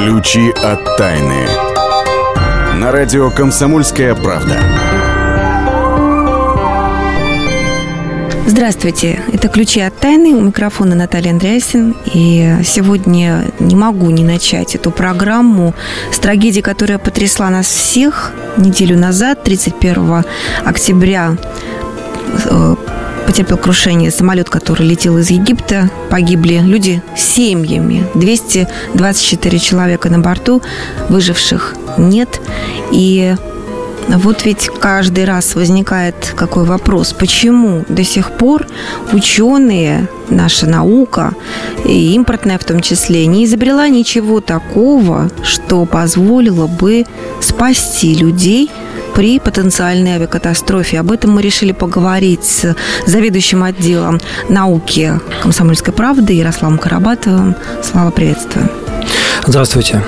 Ключи от тайны. На радио «Комсомольская правда». Здравствуйте, это «Ключи от тайны», у микрофона Наталья Андреасин. И сегодня не могу не начать эту программу с трагедии, которая потрясла нас всех неделю назад, 31 октября э, потерпел крушение самолет, который летел из Египта. Погибли люди семьями. 224 человека на борту. Выживших нет. И вот ведь каждый раз возникает какой вопрос, почему до сих пор ученые, наша наука, и импортная в том числе, не изобрела ничего такого, что позволило бы спасти людей при потенциальной авиакатастрофе. Об этом мы решили поговорить с заведующим отделом науки «Комсомольской правды» Ярославом Карабатовым. Слава, приветствую. Здравствуйте.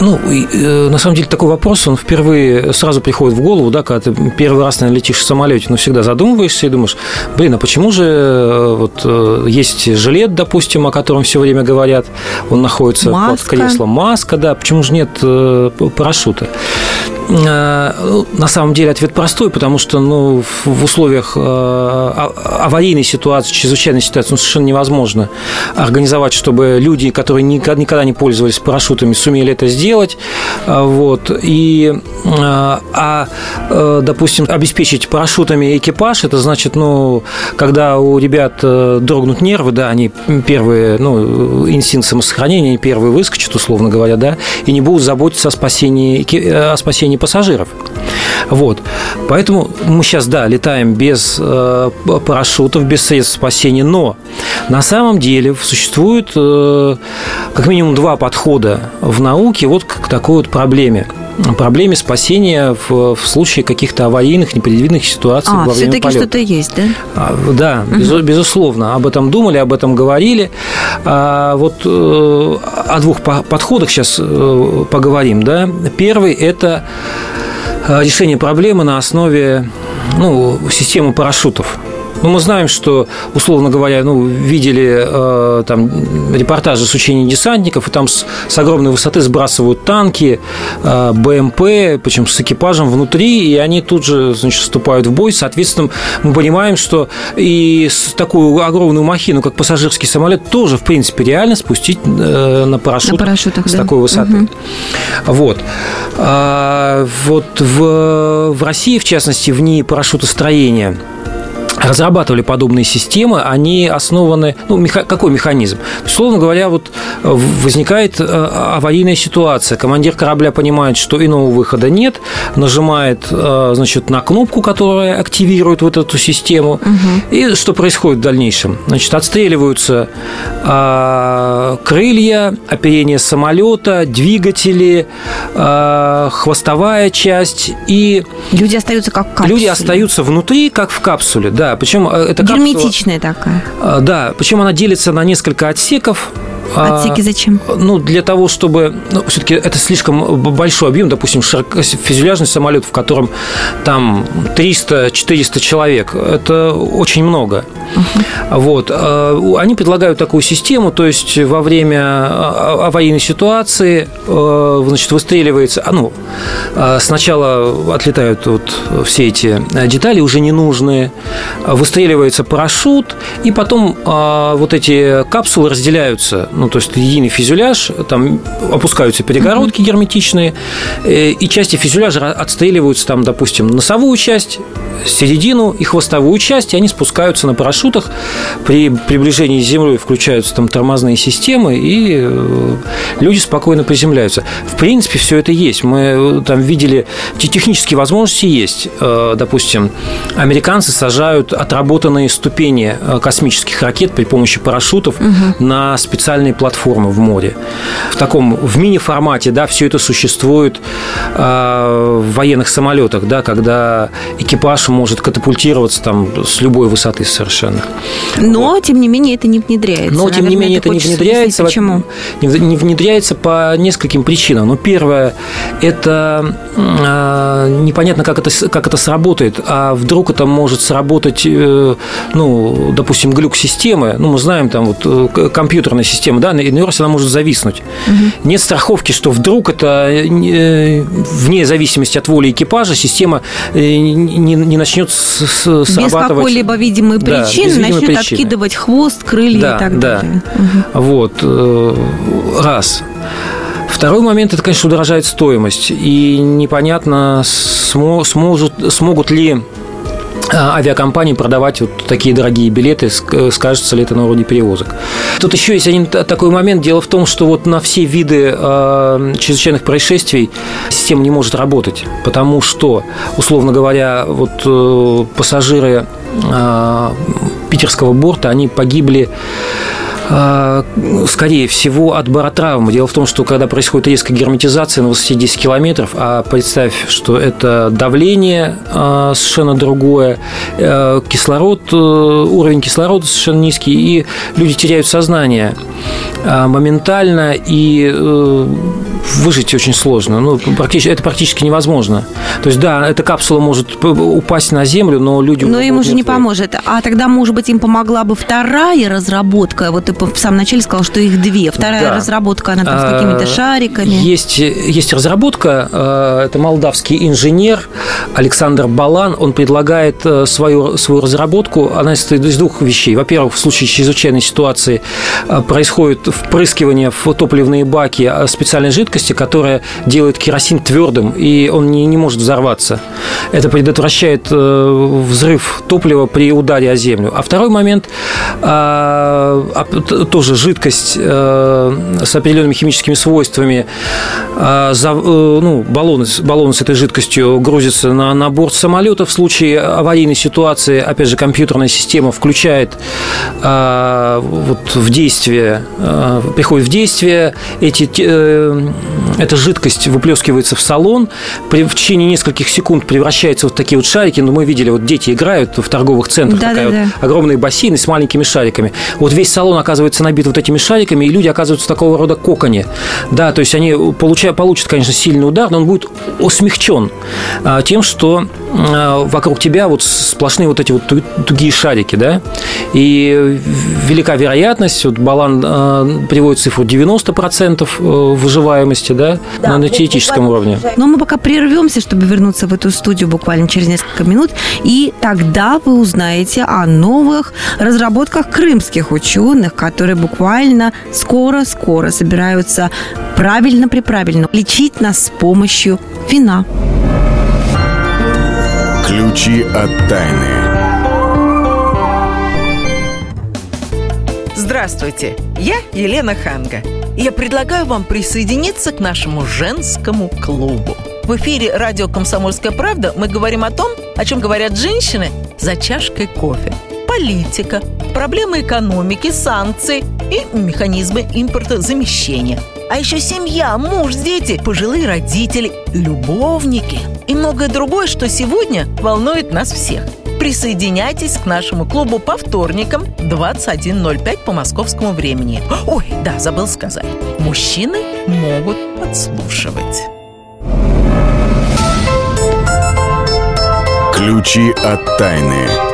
Ну, э, на самом деле такой вопрос, он впервые сразу приходит в голову, да, когда ты первый раз, наверное, летишь в самолете, но всегда задумываешься и думаешь, блин, а почему же э, вот э, есть жилет, допустим, о котором все время говорят, он находится маска. под креслом, маска, да, почему же нет парашюта? Ну, на самом деле ответ простой, потому что ну, в условиях аварийной ситуации, чрезвычайной ситуации, ну, совершенно невозможно организовать, чтобы люди, которые никогда не пользовались парашютами, сумели это сделать. А, вот. И, а, а, э, допустим, обеспечить парашютами экипаж, это значит, ну, когда у ребят э, дрогнут нервы, да, они первые, ну, инстинкт самосохранения, они первые выскочат, условно говоря, да, и не будут заботиться о спасении, о спасении пассажиров. Вот. Поэтому мы сейчас, да, летаем без э, парашютов, без средств спасения, но на самом деле существует э, как минимум два подхода в науке вот к такой вот проблеме проблеме спасения в, в случае каких-то аварийных, непредвиденных ситуаций а, во время все-таки что-то есть, да? А, да, угу. без, безусловно. Об этом думали, об этом говорили. А, вот э, о двух подходах сейчас э, поговорим. Да? Первый – это Э, решение проблемы на основе ну, системы парашютов. Ну, мы знаем, что, условно говоря, ну, видели э, там репортажи с учения десантников, и там с, с огромной высоты сбрасывают танки, э, БМП, причем с экипажем внутри, и они тут же, значит, вступают в бой. Соответственно, мы понимаем, что и с такую огромную махину, как пассажирский самолет, тоже, в принципе, реально спустить э, на парашютах, на парашютах с да. такой высоты. Угу. Вот. А, вот в, в России, в частности, в ней парашютостроения разрабатывали подобные системы, они основаны... Ну, меха, какой механизм? Условно говоря, вот э, возникает э, аварийная ситуация. Командир корабля понимает, что иного выхода нет, нажимает, э, значит, на кнопку, которая активирует вот эту систему. Угу. И что происходит в дальнейшем? Значит, отстреливаются крылья, оперение самолета, двигатели, хвостовая часть и... Люди остаются как в капсуле. Люди остаются внутри, как в капсуле, да. Причем э, это Герметичная такая. Э, да, причем она делится на несколько отсеков. А, Отсеки зачем? Ну, для того, чтобы... Ну, все-таки это слишком большой объем, допустим, фюзеляжный самолет, в котором там 300-400 человек. Это очень много. Uh-huh. Вот. Э, они предлагают такую систему, то есть во время аварийной ситуации значит, выстреливается... А, ну, сначала отлетают вот все эти детали уже ненужные, выстреливается парашют, и потом а, вот эти капсулы разделяются, ну, то есть единый фюзеляж, там опускаются перегородки герметичные, э, и части фюзеляжа отстреливаются там, допустим, носовую часть, середину и хвостовую часть, и они спускаются на парашютах. При приближении с землей включаются там тормозные системы, и э, люди спокойно приземляются. В принципе, все это есть. Мы э, там видели, технические возможности есть. Допустим, американцы сажают отработанные ступени космических ракет при помощи парашютов угу. на специальные платформы в море. В таком, в мини-формате, да, все это существует э, в военных самолетах, да, когда экипаж может катапультироваться там с любой высоты совершенно. Но, вот. тем не менее, это не внедряется. Но, тем не менее, это не внедряется. Почему? Не внедряется по нескольким причинам. Ну, первое, это э, непонятно, как это, как это сработает, а вдруг это может сработать Э, ну, допустим, глюк системы, ну, мы знаем, там вот э, компьютерная система система, да, иной раз она может зависнуть. Угу. Нет страховки, что вдруг это вне зависимости от воли экипажа система не, не начнет срабатывать. Без какой-либо видимой причины да, начнет причины. откидывать хвост, крылья да, и так да. далее. Угу. Вот. Раз. Второй момент – это, конечно, удорожает стоимость. И непонятно, сможет, смогут ли авиакомпании продавать вот такие дорогие билеты, скажется ли это на уровне перевозок. Тут еще есть один такой момент. Дело в том, что вот на все виды э, чрезвычайных происшествий система не может работать, потому что, условно говоря, вот э, пассажиры э, питерского борта, они погибли скорее всего, от баротравмы. Дело в том, что когда происходит резкая герметизация на высоте 10 километров, а представь, что это давление а, совершенно другое, э, кислород, э, уровень кислорода совершенно низкий, и люди теряют сознание а, моментально, и э, выжить очень сложно. Ну, практически, это практически невозможно. То есть, да, эта капсула может упасть на землю, но люди... Но им уже не поможет. А тогда, может быть, им помогла бы вторая разработка. Вот ты в самом начале сказал, что их две. Вторая да. разработка, она там с какими-то а, шариками. Есть, есть разработка. А, это молдавский инженер Александр Балан. Он предлагает э, свою, свою разработку. Она состоит из двух вещей. Во-первых, в случае чрезвычайной ситуации э, происходит впрыскивание в топливные баки специальной жидкости, жидкости, которая делает керосин твердым, и он не, не может взорваться. Это предотвращает э, взрыв топлива при ударе о землю. А второй момент, тоже жидкость э, с определенными химическими свойствами, а, э, ну, баллоны, баллоны с этой жидкостью грузятся на, на борт самолета. В случае аварийной ситуации, опять же, компьютерная система включает вот в действие, приходит в действие эти эта жидкость выплескивается в салон, при, в течение нескольких секунд превращается в вот такие вот шарики. Ну, мы видели, вот дети играют в торговых центрах, да, такая да, вот да. огромные бассейны с маленькими шариками. Вот весь салон оказывается набит вот этими шариками, и люди оказываются в такого рода коконе. Да, то есть они получают, получат, конечно, сильный удар, но он будет смягчен а, тем, что а, вокруг тебя вот сплошные вот эти вот тугие шарики, да, и велика вероятность, вот Балан а, приводит цифру 90% э, выживаемости, да, да на теоретическом уровне. Но мы пока прервемся, чтобы вернуться в эту студию буквально через несколько минут, и тогда вы узнаете о новых разработках крымских ученых, которые буквально скоро-скоро собираются правильно-приправильно лечить нас с помощью вина. Ключи от тайны. Здравствуйте, я Елена Ханга. Я предлагаю вам присоединиться к нашему женскому клубу. В эфире радио «Комсомольская правда» мы говорим о том, о чем говорят женщины за чашкой кофе. Политика, проблемы экономики, санкции и механизмы импортозамещения – а еще семья, муж, дети, пожилые родители, любовники и многое другое, что сегодня волнует нас всех. Присоединяйтесь к нашему клубу по вторникам 21.05 по московскому времени. Ой, да, забыл сказать. Мужчины могут подслушивать. Ключи от тайны.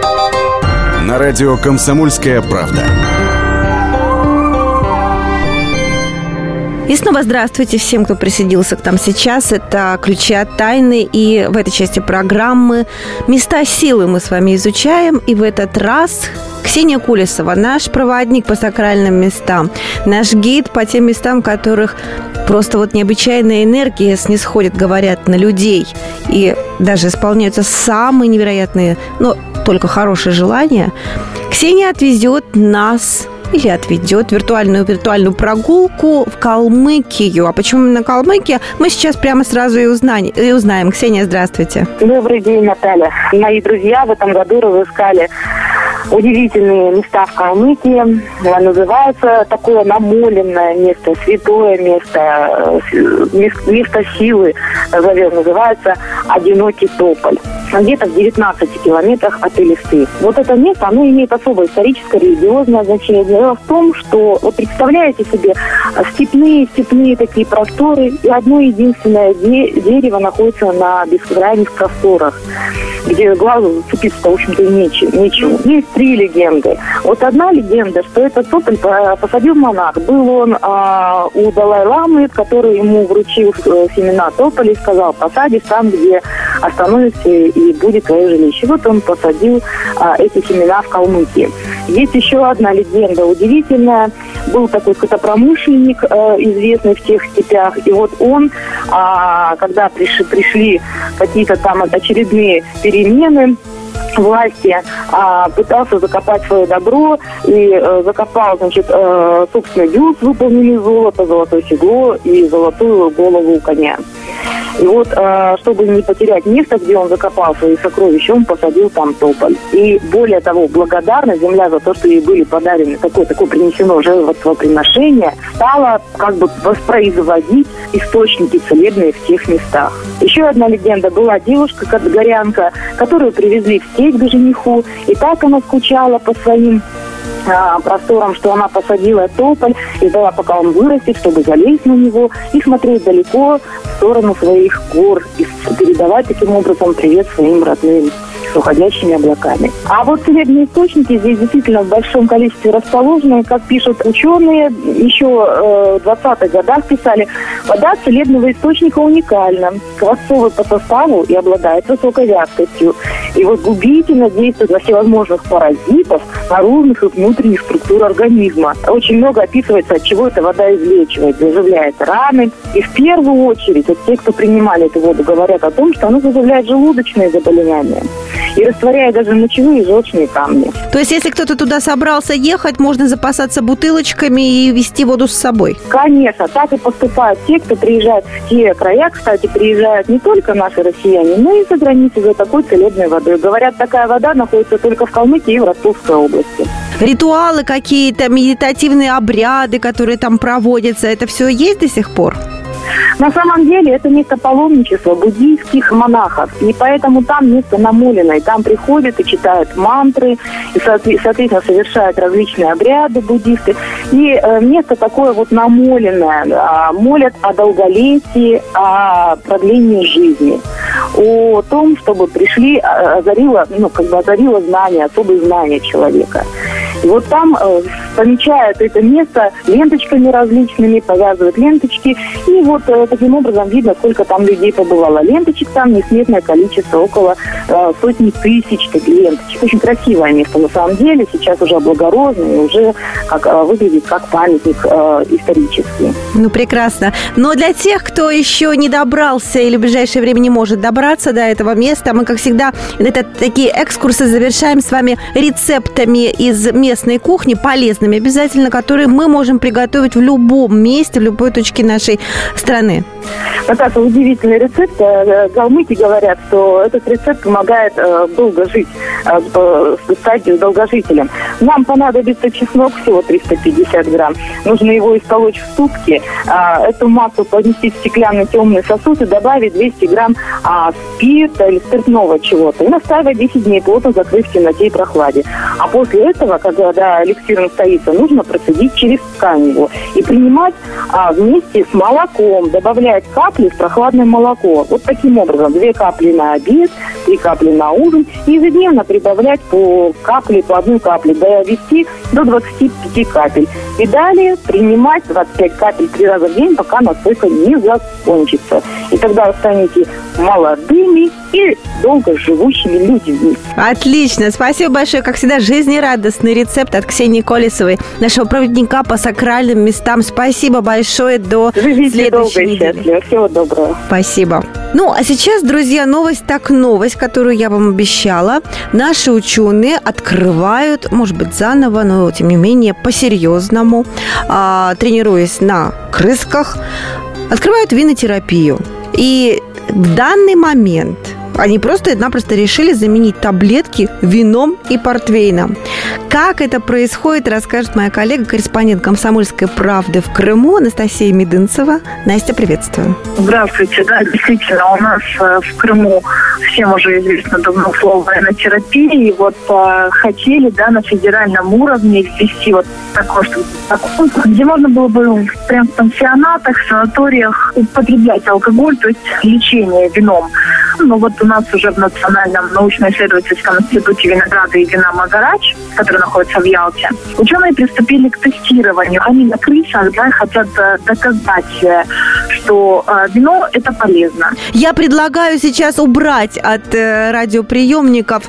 На радио «Комсомольская правда». И снова здравствуйте всем, кто присоединился к нам сейчас. Это «Ключи от тайны». И в этой части программы «Места силы» мы с вами изучаем. И в этот раз Ксения Кулесова, наш проводник по сакральным местам, наш гид по тем местам, которых просто вот необычайная энергия снисходит, говорят, на людей. И даже исполняются самые невероятные, но только хорошие желания. Ксения отвезет нас или отведет виртуальную виртуальную прогулку в Калмыкию. А почему именно Калмыкия, мы сейчас прямо сразу и узнаем. И узнаем. Ксения, здравствуйте. Добрый день, Наталья. Мои друзья в этом году разыскали удивительные места в Калмыкии. Называется такое намоленное место, святое место, место силы, назовем, называется «Одинокий тополь». Где-то в 19 километрах от Элисты. Вот это место, оно имеет особое историческое, религиозное значение. Дело в том, что, вот представляете себе, степные, степные такие просторы, и одно единственное де- дерево находится на бескрайних просторах где глазу зацепиться, в общем-то, нечему. Есть три легенды. Вот одна легенда, что этот тополь посадил монах. Был он а, у Далай-ламы, который ему вручил э, семена тополя и сказал, посадишь там, где остановишься и будет твое жилище. Вот он посадил а, эти семена в Калмыкии. Есть еще одна легенда удивительная. Был такой скотопромышленник, э, известный в тех степях, и вот он, а, когда пришли, пришли какие-то там очередные перемены, власти а, пытался закопать свое добро и а, закопал, значит, а, собственный бюст, выполненный золото, золотое седло и золотую голову коня. И вот, э, чтобы не потерять место, где он закопал свои сокровища, он посадил там тополь. И более того, благодарна земля за то, что ей были подарены такое, такое принесено жертвоприношение, стала как бы воспроизводить источники целебные в тех местах. Еще одна легенда была девушка, горянка, которую привезли в степь к жениху, и так она скучала по своим а, простором, что она посадила тополь и ждала, пока он вырастет, чтобы залезть на него и смотреть далеко в сторону своих гор и передавать таким образом привет своим родным с уходящими облаками. А вот целебные источники здесь действительно в большом количестве расположены. Как пишут ученые, еще э, в 20-х годах писали, вода целебного источника уникальна, квасцовый по составу и обладает высокой вязкостью. И вот губительно действует на всевозможных паразитов, наружных и внутренних структур организма. Очень много описывается, от чего эта вода излечивает, заживляет раны. И в первую очередь, вот те, кто принимали эту воду, говорят о том, что она заживляет желудочные заболевания и растворяя даже мочевые и желчные камни. То есть, если кто-то туда собрался ехать, можно запасаться бутылочками и вести воду с собой? Конечно, так и поступают те, кто приезжает в те края. Кстати, приезжают не только наши россияне, но и за границей за такой целебной водой. Говорят, такая вода находится только в Калмыкии и в Ростовской области. Ритуалы какие-то, медитативные обряды, которые там проводятся, это все есть до сих пор? На самом деле это место паломничества буддийских монахов. И поэтому там место намоленное. Там приходят и читают мантры, и, соответственно, совершают различные обряды буддисты. И э, место такое вот намоленное. Э, молят о долголетии, о продлении жизни. О том, чтобы пришли, а, озарило, ну, как бы озарило знание, особые знания человека. И вот там э, помечают это место ленточками различными, повязывают ленточки. И вот э, таким образом видно, сколько там людей побывало. Ленточек там несметное количество, около э, сотни тысяч таких ленточек. Очень красивое место на самом деле. Сейчас уже облагороженное, уже как, э, выглядит как памятник э, исторический. Ну, прекрасно. Но для тех, кто еще не добрался или в ближайшее время не может добраться до этого места, мы, как всегда, это, такие экскурсы завершаем с вами рецептами из местной кухни, полезными обязательно, которые мы можем приготовить в любом месте, в любой точке нашей страны. Наташа, удивительный рецепт. Э, Галмыки говорят, что этот рецепт помогает э, долго жить, э, стать долгожителем. Нам понадобится чеснок всего 350 грамм. Нужно его истолочь в ступке. Эту массу поднести в стеклянный темный сосуд и добавить 200 грамм а, спирта или спиртного чего-то. И наставить 10 дней, плотно закрыв в темноте и прохладе. А после этого, когда эликсир настоится, нужно процедить через ткань его и принимать а, вместе с молоком, добавлять капли в прохладное молоко. Вот таким образом, две капли на обед, три капли на ужин. И ежедневно прибавлять по капле, по одной капле, довести до 25 капель. И далее принимать 25 капель три раза в день, пока настойка не закончится. И тогда вы станете молодыми и долго живущими людьми. Отлично. Спасибо большое. Как всегда, жизнерадостный рецепт от Ксении Колесовой, нашего проводника по сакральным местам. Спасибо большое. До Живите следующей долго и счастливо. Всего доброго. Спасибо. Ну, а сейчас, друзья, новость так новость, которую я вам обещала. Наши ученые открывают, может быть, заново, но тем не менее по-серьезному, а, тренируясь на крысках, открывают винотерапию. И в данный момент Они просто-напросто решили заменить таблетки вином и портвейном. Как это происходит, расскажет моя коллега, корреспондент «Комсомольской правды» в Крыму Анастасия Медынцева. Настя, приветствую. Здравствуйте. Да, действительно, у нас э, в Крыму всем уже известно давно слово военнотерапии. И вот э, хотели да, на федеральном уровне ввести вот такой, что, где можно было бы прям в пансионатах, санаториях употреблять алкоголь, то есть лечение вином. Ну вот у нас уже в Национальном научно-исследовательском институте винограда и вина Магарач, который находится в Ялте, ученые приступили к тестированию. Они на крысах да, хотят э, доказать, э, что э, вино – это полезно. Я предлагаю сейчас убрать от радиоприемников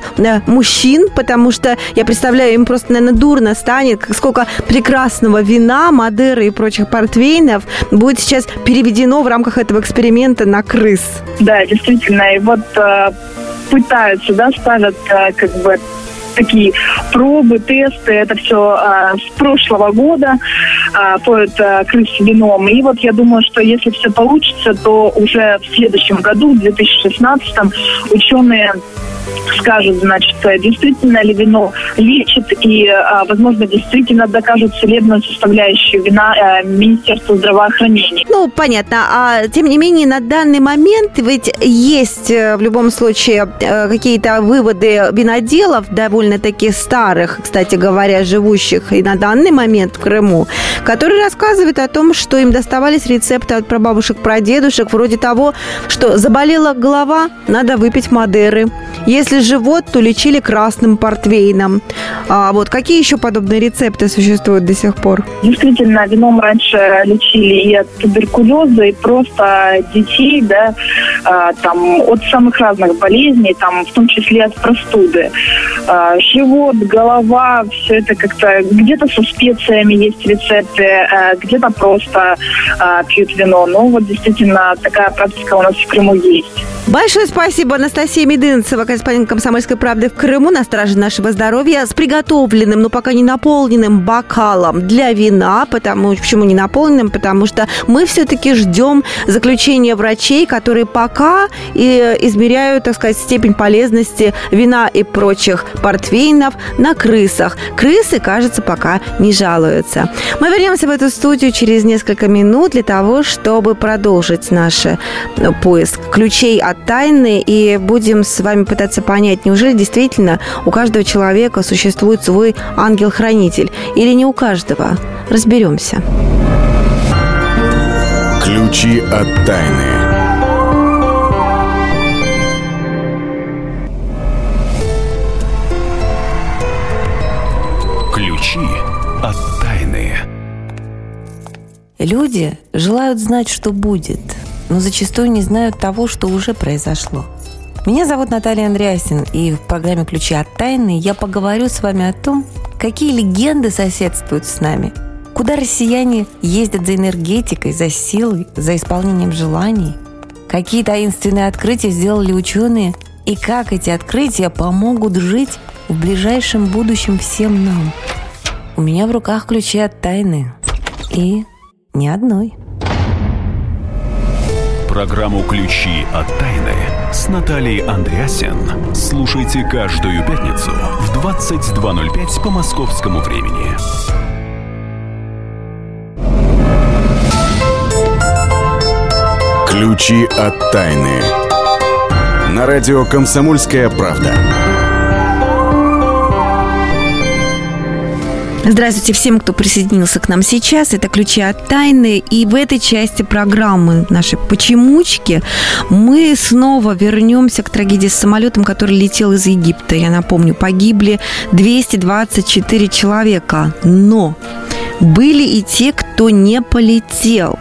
мужчин, потому что я представляю, им просто, наверное, дурно станет, сколько прекрасного вина, Мадеры и прочих портвейнов будет сейчас переведено в рамках этого эксперимента на крыс. Да, действительно. И вот пытаются, да, ставят как бы такие пробы, тесты, это все а, с прошлого года а, по а, крыс вином. И вот я думаю, что если все получится, то уже в следующем году, в 2016, ученые скажут, значит, действительно ли вино лечит и, а, возможно, действительно докажут целебную составляющую вина э, Министерства здравоохранения. Ну, понятно. А тем не менее, на данный момент ведь есть э, в любом случае э, какие-то выводы виноделов, довольно-таки старых, кстати говоря, живущих и на данный момент в Крыму, которые рассказывают о том, что им доставались рецепты от прабабушек, прадедушек, вроде того, что заболела голова, надо выпить Мадеры. Если живот, то лечили красным портвейном. А вот какие еще подобные рецепты существуют до сих пор? Действительно, вином раньше лечили и от туберкулеза, и просто детей, да, а, там, от самых разных болезней, там, в том числе от простуды. А, живот, голова, все это как-то где-то со специями есть рецепты, а, где-то просто пьют вино. Ну, вот действительно такая практика у нас в Крыму есть. Большое спасибо, Анастасия Медынцева, корреспондент «Комсомольской правды» в Крыму на страже нашего здоровья с приготовленным, но пока не наполненным бокалом для вина. Потому, почему не наполненным? Потому что мы все-таки ждем заключения врачей, которые пока и измеряют, так сказать, степень полезности вина и прочих портвейнов на крысах. Крысы, кажется, пока не жалуются. Мы вернемся в эту студию через несколько минут для того, чтобы продолжить наш э, поиск ключей от тайны и будем с вами пытаться понять, неужели действительно у каждого человека существует свой ангел-хранитель или не у каждого. Разберемся. Ключи от тайны. Ключи от тайны. Люди желают знать, что будет – но зачастую не знают того, что уже произошло. Меня зовут Наталья Андреасин, и в программе «Ключи от тайны» я поговорю с вами о том, какие легенды соседствуют с нами, куда россияне ездят за энергетикой, за силой, за исполнением желаний, какие таинственные открытия сделали ученые и как эти открытия помогут жить в ближайшем будущем всем нам. У меня в руках ключи от тайны. И ни одной. Программу «Ключи от тайны» с Натальей Андреасен слушайте каждую пятницу в 22.05 по московскому времени. Ключи от тайны. На радио «Комсомольская правда». Здравствуйте всем, кто присоединился к нам сейчас. Это «Ключи от тайны». И в этой части программы нашей «Почемучки» мы снова вернемся к трагедии с самолетом, который летел из Египта. Я напомню, погибли 224 человека. Но были и те, кто не полетел.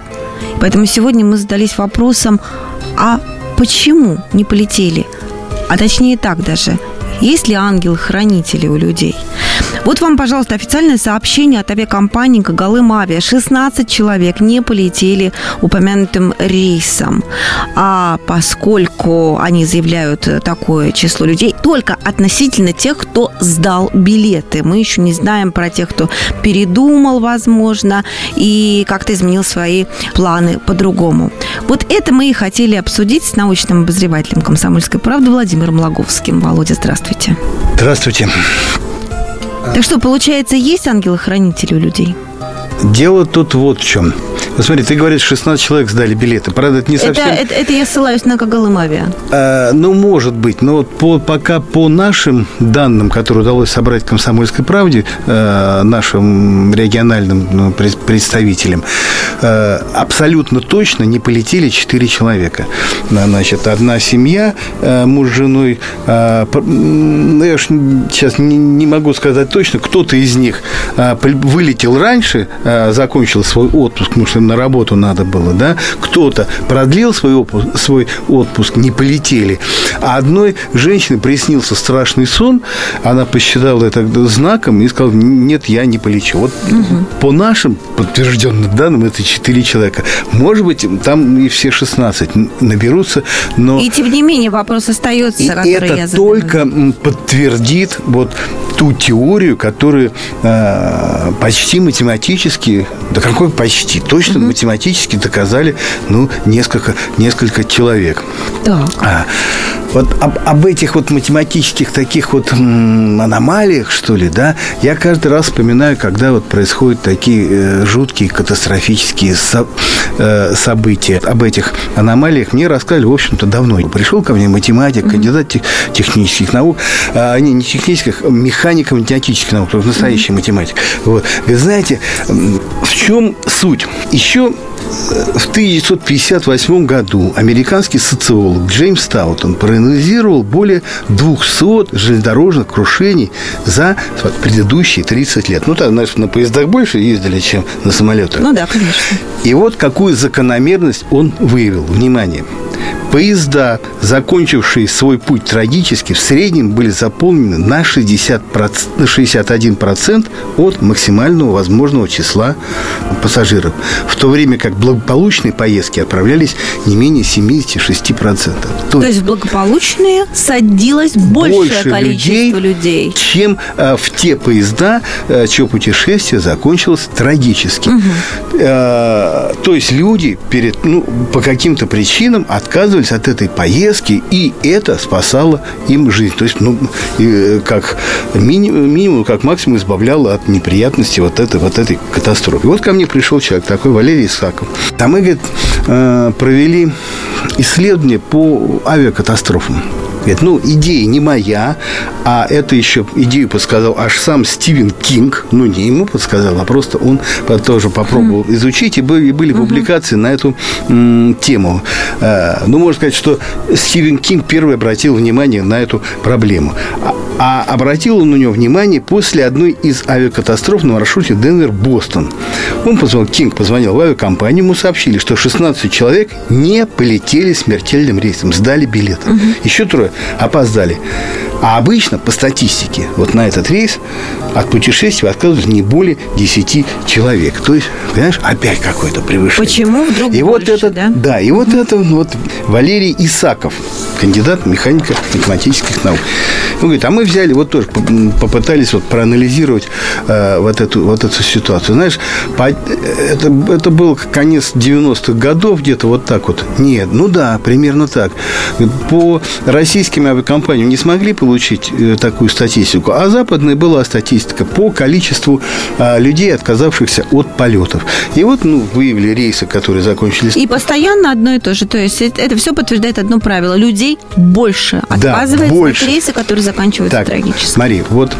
Поэтому сегодня мы задались вопросом, а почему не полетели? А точнее так даже, есть ли ангел-хранители у людей? Вот вам, пожалуйста, официальное сообщение от авиакомпании «Гагалым Авиа». 16 человек не полетели упомянутым рейсом. А поскольку они заявляют такое число людей, только относительно тех, кто сдал билеты. Мы еще не знаем про тех, кто передумал, возможно, и как-то изменил свои планы по-другому. Вот это мы и хотели обсудить с научным обозревателем «Комсомольской правды» Владимиром Логовским. Володя, здравствуйте. Здравствуйте. Так что, получается, есть ангелы-хранители у людей? Дело тут вот в чем. Ну, смотри, ты говоришь, 16 человек сдали билеты. Правда, это не совсем... Это, это, это я ссылаюсь на Кагалымавиа. А, ну, может быть. Но вот по, пока по нашим данным, которые удалось собрать «Комсомольской правде», э, нашим региональным ну, представителям, э, абсолютно точно не полетели 4 человека. Значит, одна семья, э, муж с женой, э, я сейчас не, не могу сказать точно, кто-то из них э, вылетел раньше, э, закончил свой отпуск, потому что на работу надо было, да, кто-то продлил свой отпуск, свой отпуск, не полетели, а одной женщине приснился страшный сон, она посчитала это знаком и сказала, нет, я не полечу. Вот угу. по нашим подтвержденным данным это 4 человека. Может быть, там и все 16 наберутся, но... И тем не менее вопрос остается, и который это я только подтвердит вот ту теорию, которую э, почти математически, да какой почти, точно угу. математически доказали, ну, несколько, несколько человек. Так. А, вот об, об этих вот математических таких вот аномалиях, что ли, да, я каждый раз вспоминаю, когда вот происходят такие э, жуткие катастрофические со, э, события. Об этих аномалиях мне рассказали, в общем-то, давно. Пришел ко мне математик, кандидат тех, технических наук, а, не, не технических, а механико-математических наук, то есть настоящий математик. Вот. Вы знаете, в чем суть? Еще в 1958 году американский социолог Джеймс Таутон проанализировал более 200 железнодорожных крушений за предыдущие 30 лет. Ну, так, знаешь, на поездах больше ездили, чем на самолетах. Ну да, конечно. И вот какую закономерность он выявил. Внимание. Поезда, закончившие свой путь трагически, в среднем были заполнены на, 60%, на 61% от максимального возможного числа пассажиров, в то время как благополучные поездки отправлялись не менее 76%. То, то есть в благополучные садилось большее больше количество людей, людей. чем э, в те поезда, э, чье путешествие закончилось трагически. Угу. Э, то есть люди перед, ну, по каким-то причинам отказывались отказывались от этой поездки, и это спасало им жизнь. То есть, ну, как минимум, как максимум избавляло от неприятности вот этой, вот этой катастрофы. Вот ко мне пришел человек такой, Валерий Исаков. Там мы, говорит, э, провели исследование по авиакатастрофам. Говорит, ну, идея не моя, а это еще идею подсказал аж сам Стивен Кинг. Ну, не ему подсказал, а просто он тоже попробовал м изучить. И были, были mm-hmm. публикации на эту м, тему. А, ну, можно сказать, что Стивен Кинг первый обратил внимание на эту проблему. А, а обратил он на него внимание после одной из авиакатастроф на маршруте Денвер-Бостон. Он позвонил, Кинг позвонил в авиакомпанию, ему сообщили, что 16 человек не полетели смертельным рейсом, сдали билеты. Угу. Еще трое опоздали. А обычно, по статистике, вот на этот рейс от путешествия отказываются не более 10 человек. То есть, понимаешь, опять какое-то превышение. Почему вдруг и больше, вот это, да? Да, и вот это вот Валерий Исаков, кандидат механико-математических наук. Он говорит, а мы взяли, вот тоже попытались вот проанализировать э, вот, эту, вот эту ситуацию. Знаешь, по, это, это был конец 90-х годов, где-то вот так вот. Нет, ну да, примерно так. По российским авиакомпаниям не смогли получить э, такую статистику, а западная была статистика по количеству э, людей, отказавшихся от полетов. И вот, ну, выявили рейсы, которые закончились. И постоянно одно и то же. То есть это все подтверждает одно правило. Людей больше отказывается да, больше. от рейса, которые заканчиваются так, трагически. Смотри, вот,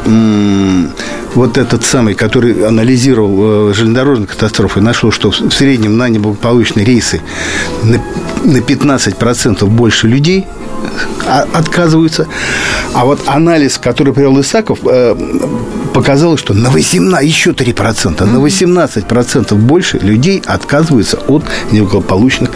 вот этот самый, который анализировал э, железнодорожные катастрофы, нашел, что в среднем на неблагополучные рейсы на, на 15% больше людей а, отказываются. А вот анализ, который привел Исаков, э, показал, что на 18, еще 3%, на 18% больше людей отказываются от неблагополучных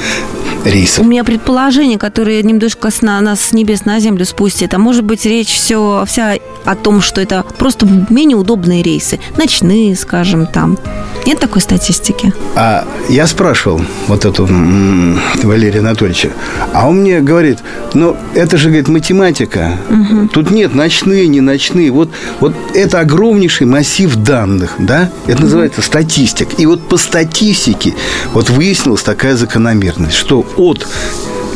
рейсов. У меня предположение, которое немножко с на, нас с небес на землю спустит. А может быть, речь все вся о том, что это просто менее удобные рейсы. Ночные, скажем, там. Нет такой статистики? А я спрашивал вот эту м, Валерия Анатольевича, а он мне говорит, ну, это же, говорит, математика. Угу. Тут нет ночные, не ночные. Вот, вот это огромнейший массив данных, да? Это называется статистик. И вот по статистике вот выяснилась такая закономерность, что от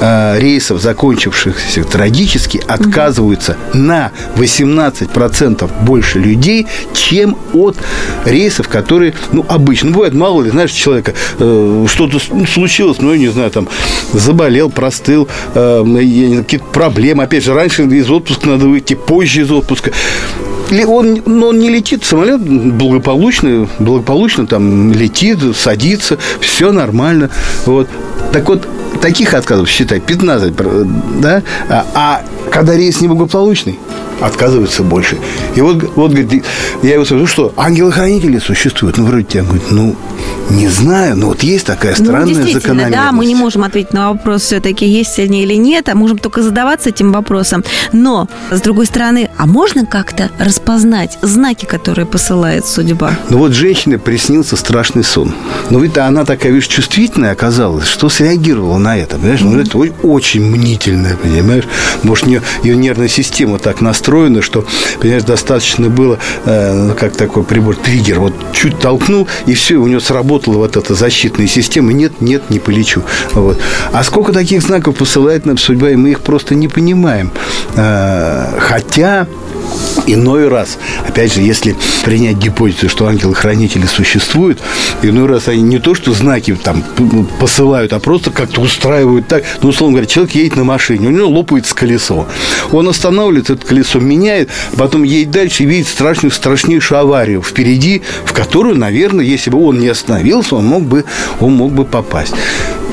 э, рейсов, закончившихся трагически, отказываются на 18% больше людей, чем от рейсов, которые, ну, обычно. Ну, бывает, мало ли, знаешь, человека э, что-то случилось, ну, я не знаю, там, заболел, простыл, э, какие-то проблемы. Опять же, раньше из отпуска надо выйти, позже из отпуска он, но он не летит, самолет благополучно, благополучно там летит, садится, все нормально. Вот. Так вот, таких отказов, считай, 15, да? А, а когда рейс неблагополучный, отказываются больше. И вот, вот говорит, я его спрашиваю, что, ангелы-хранители существуют? Ну, вроде тебя, говорит, ну, не знаю, но вот есть такая ну, странная ну, закономерность. Да, мы не можем ответить на вопрос, все-таки есть они или нет, а можем только задаваться этим вопросом. Но, с другой стороны, а можно как-то распознать знаки, которые посылает судьба? Ну, вот женщине приснился страшный сон. Но ведь она такая, видишь, чувствительная оказалась, что среагировала на это, понимаешь? Mm-hmm. Ну, это очень мнительная, понимаешь? Может, ее, ее нервная система так настроена, что, понимаешь, достаточно было, э, как такой прибор, триггер, вот чуть толкнул, и все, у нее сработала вот эта защитная система. Нет, нет, не полечу. Вот. А сколько таких знаков посылает нам судьба, и мы их просто не понимаем. Э, хотя Иной раз, опять же, если принять гипотезу, что ангелы-хранители существуют, иной раз они не то, что знаки там посылают, а просто как-то устраивают так. Ну, условно говоря, человек едет на машине, у него лопается колесо. Он останавливается, это колесо меняет, потом едет дальше и видит страшную, страшнейшую аварию впереди, в которую, наверное, если бы он не остановился, он мог бы, он мог бы попасть.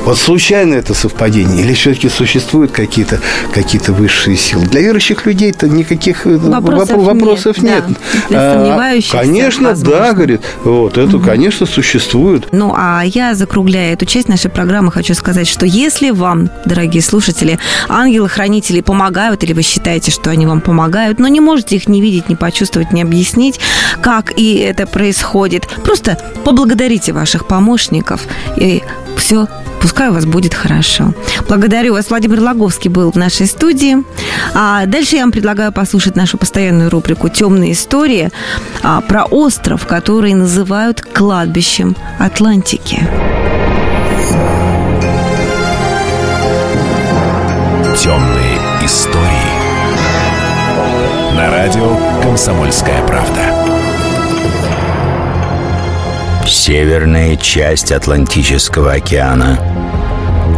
Вот случайно это совпадение или все-таки существуют какие-то какие высшие силы? Для верующих людей это никаких э, вопросов, воп- вопросов нет. нет. Да. Для сомневающихся, Конечно, возможно. да, говорит. Вот это, угу. конечно, существует. Ну, а я, закругляя эту часть нашей программы, хочу сказать, что если вам, дорогие слушатели, ангелы-хранители помогают, или вы считаете, что они вам помогают, но не можете их не видеть, не почувствовать, не объяснить, как и это происходит, просто поблагодарите ваших помощников, и все Пускай у вас будет хорошо. Благодарю вас. Владимир Логовский был в нашей студии. А дальше я вам предлагаю послушать нашу постоянную рубрику «Темные истории» а, про остров, который называют кладбищем Атлантики. Темные истории. На радио «Комсомольская правда». Северная часть Атлантического океана.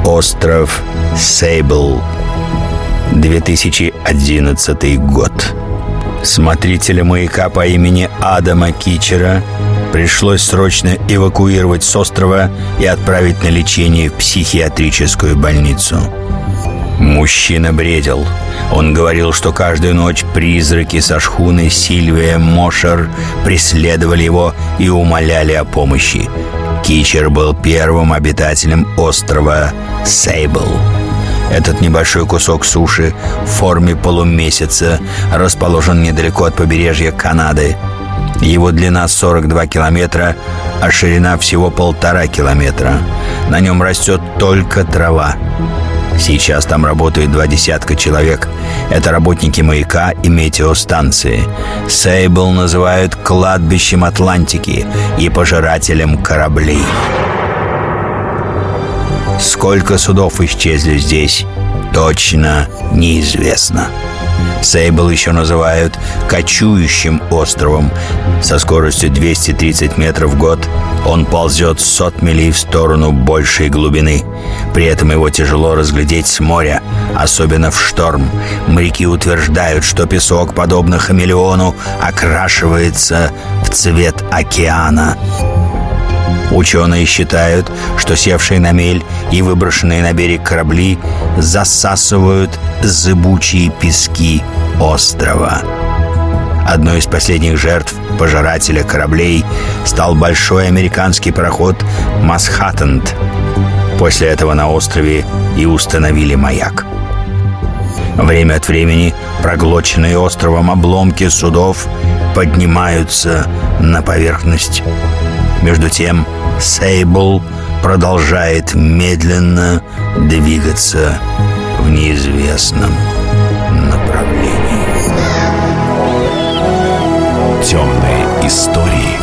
Остров Сейбл. 2011 год. Смотрителя маяка по имени Адама Кичера пришлось срочно эвакуировать с острова и отправить на лечение в психиатрическую больницу. Мужчина бредил. Он говорил, что каждую ночь призраки со шхуны Сильвия Мошер преследовали его и умоляли о помощи. Кичер был первым обитателем острова Сейбл. Этот небольшой кусок суши в форме полумесяца расположен недалеко от побережья Канады. Его длина 42 километра, а ширина всего полтора километра. На нем растет только трава. Сейчас там работают два десятка человек. Это работники маяка и метеостанции. Сейбл называют кладбищем Атлантики и пожирателем кораблей. Сколько судов исчезли здесь, точно неизвестно. Сейбл еще называют «кочующим островом». Со скоростью 230 метров в год он ползет сот милей в сторону большей глубины. При этом его тяжело разглядеть с моря, особенно в шторм. Моряки утверждают, что песок, подобно хамелеону, окрашивается в цвет океана. Ученые считают, что севшие на мель и выброшенные на берег корабли засасывают зыбучие пески острова. Одной из последних жертв пожирателя кораблей стал большой американский пароход «Масхаттенд», После этого на острове и установили маяк. Время от времени проглоченные островом обломки судов поднимаются на поверхность. Между тем Сейбл продолжает медленно двигаться в неизвестном направлении. Темные истории.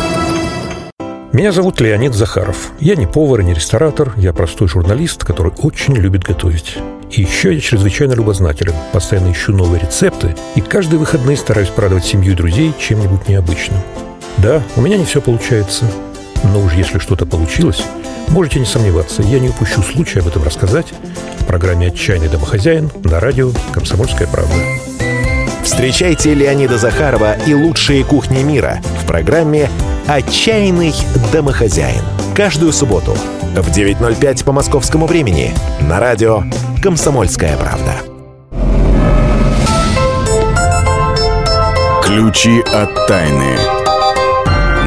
Меня зовут Леонид Захаров. Я не повар и не ресторатор, я простой журналист, который очень любит готовить. И еще я чрезвычайно любознателен, постоянно ищу новые рецепты и каждые выходные стараюсь порадовать семью и друзей чем-нибудь необычным. Да, у меня не все получается, но уж если что-то получилось, можете не сомневаться, я не упущу случая об этом рассказать в программе «Отчаянный домохозяин» на радио «Комсомольская правда». Встречайте Леонида Захарова и лучшие кухни мира в программе «Отчаянный домохозяин». Каждую субботу в 9.05 по московскому времени на радио «Комсомольская правда». Ключи от тайны.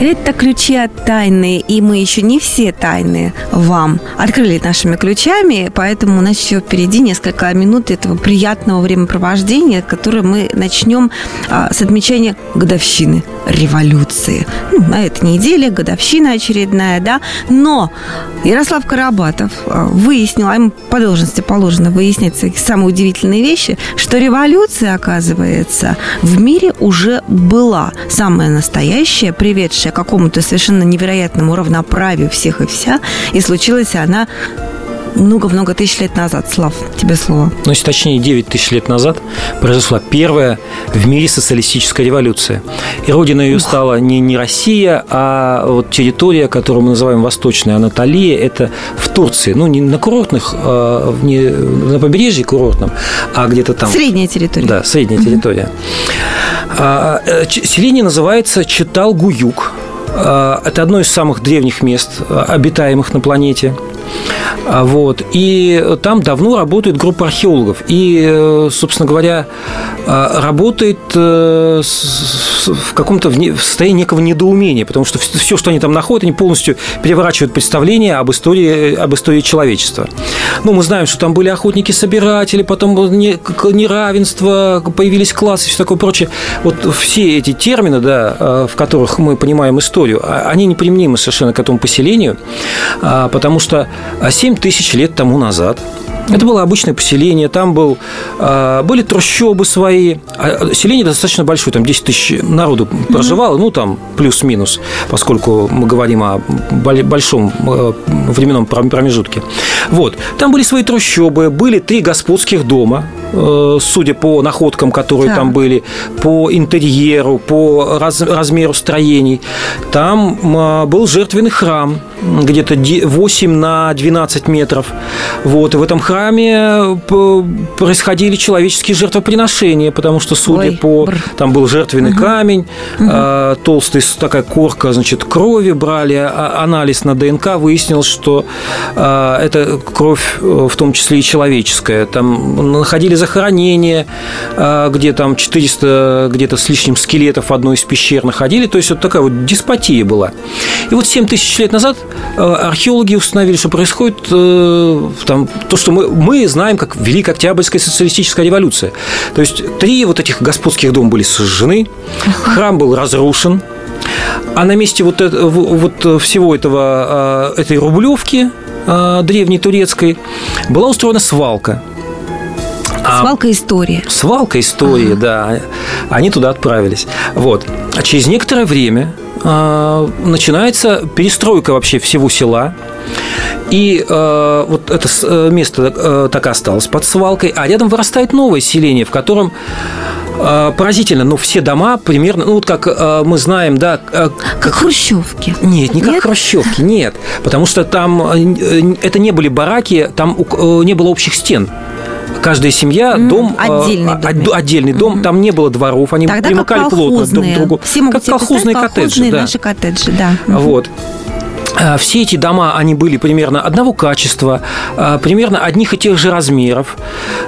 Это ключи от тайны, и мы еще не все тайны вам открыли нашими ключами, поэтому у нас еще впереди несколько минут этого приятного времяпровождения, которое мы начнем а, с отмечания годовщины революции. Ну, на этой неделе годовщина очередная, да, но Ярослав Карабатов выяснил, а ему по должности положено выяснять самые удивительные вещи, что революция, оказывается, в мире уже была самая настоящая, приведшая к какому-то совершенно невероятному равноправию всех и вся, и случилась она много-много тысяч лет назад. Слав, тебе слово. Ну, если точнее, 9 тысяч лет назад произошла первая в мире социалистическая революция. И родина ее стала не, не Россия, а вот территория, которую мы называем Восточная Анатолия, это в Турции. Ну, не на курортных, а не на побережье курортном, а где-то там. Средняя территория. Да, средняя территория. А, э, селение называется Читал-Гуюк. А, Это одно из самых древних мест, а, обитаемых на планете. А, Вот. И там давно работает группа археологов. И, э, собственно говоря, а, работает э, в каком-то состоянии некого недоумения, потому что все, что они там находят, они полностью переворачивают представление об истории, об истории человечества. Ну, мы знаем, что там были охотники-собиратели, потом неравенство, появились классы и все такое прочее. Вот все эти термины, да, э, в которых мы понимаем историю, а- они неприменимы совершенно к этому поселению, а, потому что 7 тысяч лет тому назад это было обычное поселение, там был, а, были трущобы свои. А Селение достаточно большое, там 10 тысяч народу проживало, ну, там плюс-минус, поскольку мы говорим о бол- большом э, временном пром- промежутке. Вот. Там были свои трущобы, были три господских дома, судя по находкам, которые Так. там были, по интерьеру, по раз- размеру строений. Там а, был жертвенный храм, где-то де- 8 на 12 метров. Вот, и в этом храме п- происходили человеческие жертвоприношения, потому что, судя Ой, по... бр. Там был жертвенный камень, а, толстый с- такая корка, значит, крови брали, а- анализ на ДНК выяснил, что а, это кровь, э, в том числе и человеческая. Там находили захоронения, а, где там 400 где-то с лишним скелетов в одной из пещер находили. То есть вот такая вот деспотия была. И вот 7 тысяч лет назад э, археологи установили, что происходит э, там, то, что мы, мы знаем как Великая Октябрьская социалистическая революция. То есть три вот этих господских дома были сожжены, храм был разрушен, а на месте вот, это- вот всего этого, э, этой рублевки э, древней турецкой была устроена свалка. А- Свалка истории. Свалка истории, да. Они туда отправились. Вот. А через некоторое время а, начинается перестройка вообще всего села. И э, вот это э, место э, так и осталось под свалкой, а рядом вырастает новое селение, в котором э, поразительно, но все дома примерно, ну вот как э, мы знаем, да, э, Как хрущевки. нет, не как Нет? хрущевки, нет. Потому что там э, э, это не были бараки, там э, не было общих стен. Каждая семья, М, дом, э, отдельный а- дом. а- отдельный дом, там не было дворов, они Тогда как примыкали плотно друг к другу. Все могут как колхозные коттеджи, да. наши коттеджи, да. Мгм. Вот. а, все эти дома, они были примерно одного качества, а, примерно одних и тех же размеров.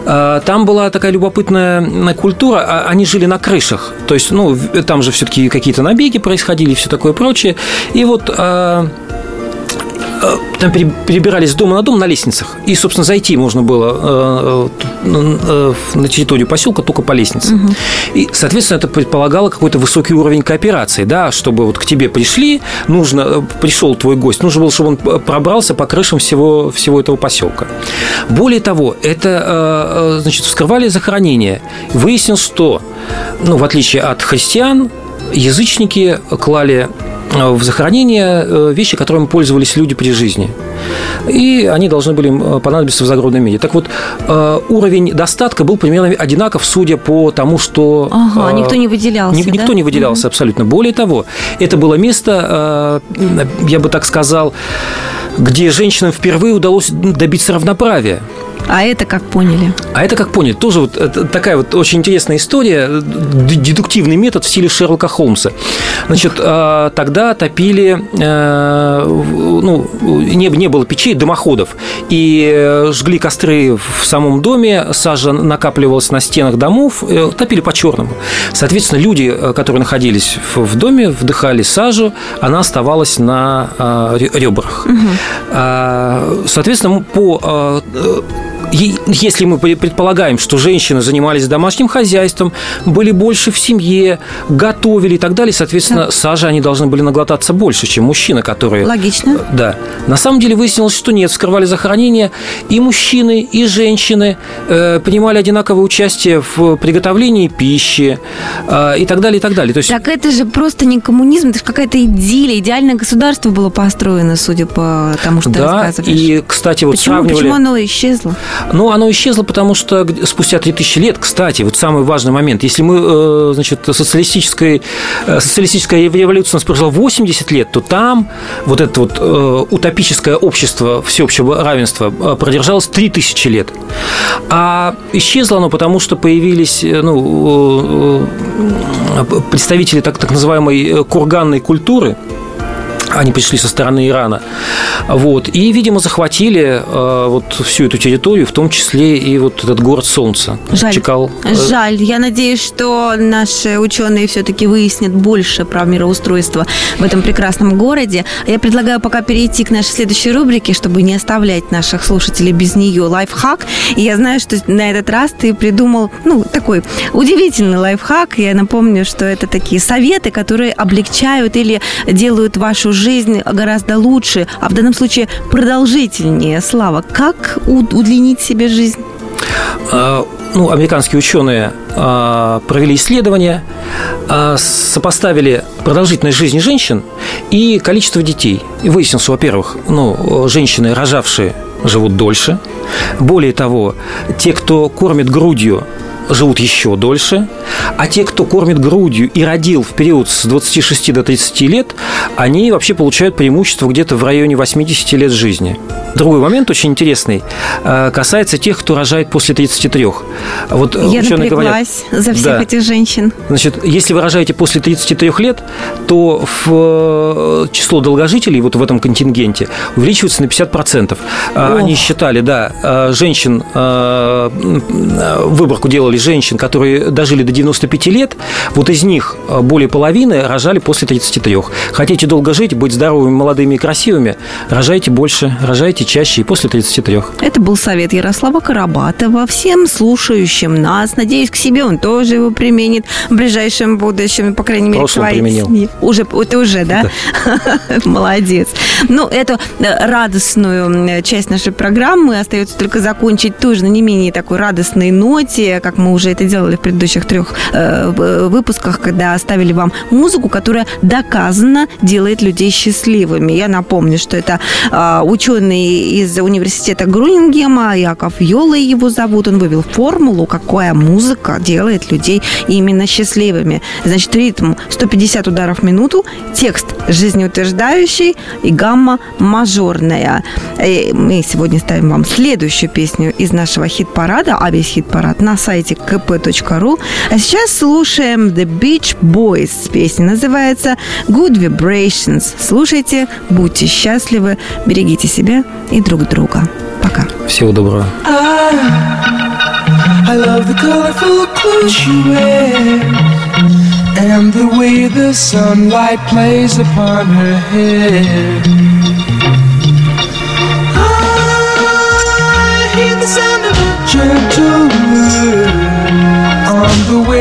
А, там была такая любопытная культура, они жили на крышах. То есть, ну, там же все-таки какие-то набеги происходили и все такое прочее. И вот Э, там перебирались с дома на дом на лестницах. И, собственно, зайти можно было э, э, на территорию поселка только по лестнице. Угу. И, соответственно, это предполагало какой-то высокий уровень кооперации, да, чтобы вот к тебе пришли, нужно, пришел твой гость, нужно было, чтобы он пробрался по крышам всего, всего этого поселка. Более того, это, значит, вскрывали захоронения. Выяснилось, что, ну, в отличие от христиан, язычники клали в захоронение э, вещи, которыми пользовались люди при жизни. И они должны были понадобиться в загробном мире. Так вот, э, уровень достатка был примерно одинаков, судя по тому, что... Ага, э, никто не выделялся, Никто да? не выделялся угу. абсолютно. Более того, это было место, я бы так сказал, где женщинам впервые удалось добиться равноправия. А это как поняли? А это как поняли. Тоже вот такая вот очень интересная история, дедуктивный метод в стиле Шерлока Холмса. Значит, а, тогда топили, э, ну, не, не было печей, дымоходов, и э, жгли костры в самом доме, сажа накапливалась на стенах домов, э, топили по-черному. Соответственно, люди, которые находились в доме, вдыхали сажу, она оставалась на а, ребрах. Угу. Соответственно, по если мы предполагаем, что женщины занимались домашним хозяйством, были больше в семье, готовили и так далее, соответственно, да. сажи они должны были наглотаться больше, чем мужчины, которые... Логично. Э, да. На самом деле выяснилось, что нет, вскрывали захоронения и мужчины, и женщины э, принимали одинаковое участие в приготовлении пищи э, и так далее, и так далее. То есть... Так это же просто не коммунизм, это же какая-то идиллия, идеальное государство было построено, судя по тому, что да, рассказываешь. и, кстати, вот почему, сравнивали... Почему оно исчезло? Ну, оно исчезло, потому что спустя 3000 лет, кстати, вот самый важный момент, если мы, э, значит, э, социалистическая революция у нас прошла 80 лет, то там вот это вот э, утопическое общество всеобщего равенства продержалось 3000 лет. А исчезло оно потому, что появились ну, представители так, так называемой курганной культуры, они пришли со стороны Ирана. Вот. И, видимо, захватили э, вот всю эту территорию, в том числе и вот этот город Солнца. Жаль. Чекал. Жаль. Я надеюсь, что наши ученые все-таки выяснят больше про мироустройство в этом прекрасном городе. Я предлагаю пока перейти к нашей следующей рубрике, чтобы не оставлять наших слушателей без нее. Лайфхак. И я знаю, что на этот раз ты придумал, ну, такой удивительный лайфхак. Я напомню, что это такие советы, которые облегчают или делают вашу жизнь жизнь гораздо лучше, а в данном случае продолжительнее. Слава, как удлинить себе жизнь? А, ну, американские ученые а, провели исследования, а, сопоставили продолжительность жизни женщин и количество детей. И выяснилось, во-первых, ну, женщины, рожавшие, живут дольше. Более того, те, кто кормит грудью, живут еще дольше, а те, кто кормит грудью и родил в период с 26 до 30 лет, они вообще получают преимущество где-то в районе 80 лет жизни. Другой момент очень интересный э, касается тех, кто рожает после 33. Вот Я ученые говорят, за всех да, этих женщин. Значит, если вы рожаете после 33 лет, то в э, число долгожителей вот в этом контингенте увеличивается на 50%. Ох. Они считали, да, э, женщин, выборку делали женщин, которые дожили до 95 лет, вот из них более половины рожали после 33. Хотите долго жить, быть здоровыми, молодыми и красивыми, рожайте больше, рожайте чаще и после 33. Это был совет Ярослава Карабатова всем слушающим нас. Надеюсь, к себе он тоже его применит в ближайшем будущем, по крайней мере, своей применил. Уже, ты уже, да? Молодец. Ну, эту э, радостную часть нашей программы остается только закончить тоже на не менее такой радостной ноте, как мы уже это делали в предыдущих трех э, выпусках, когда оставили вам музыку, которая доказанно делает людей счастливыми. Я напомню, что это э, ученый из университета Грунингема, Яков Йола его зовут, он вывел формулу, какая музыка делает людей именно счастливыми. Значит, ритм 150 ударов в минуту, текст жизнеутверждающий и гамма мажорная. И мы сегодня ставим вам следующую песню из нашего хит-парада, а весь хит-парад на сайте сайте kp.ru. А сейчас слушаем The Beach Boys. Песня называется Good Vibrations. Слушайте, будьте счастливы, берегите себя и друг друга. Пока. Всего доброго. I love the colorful clothes she wears And the way the sunlight plays upon her hair I hear the sound of a gentle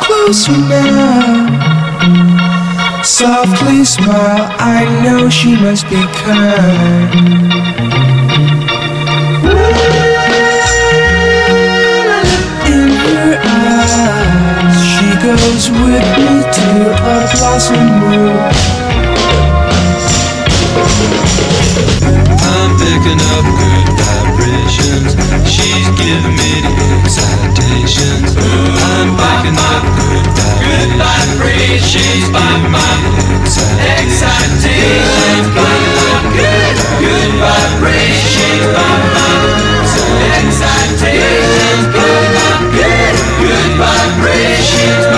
Closer now. Softly smile, I know she must be kind. In her eyes, she goes with me to a blossom room. I'm picking up good She's giving me the excitations. I'm picking up good vibrations. She's me the excitations. Good, good. Excitations. Good, good vibrations.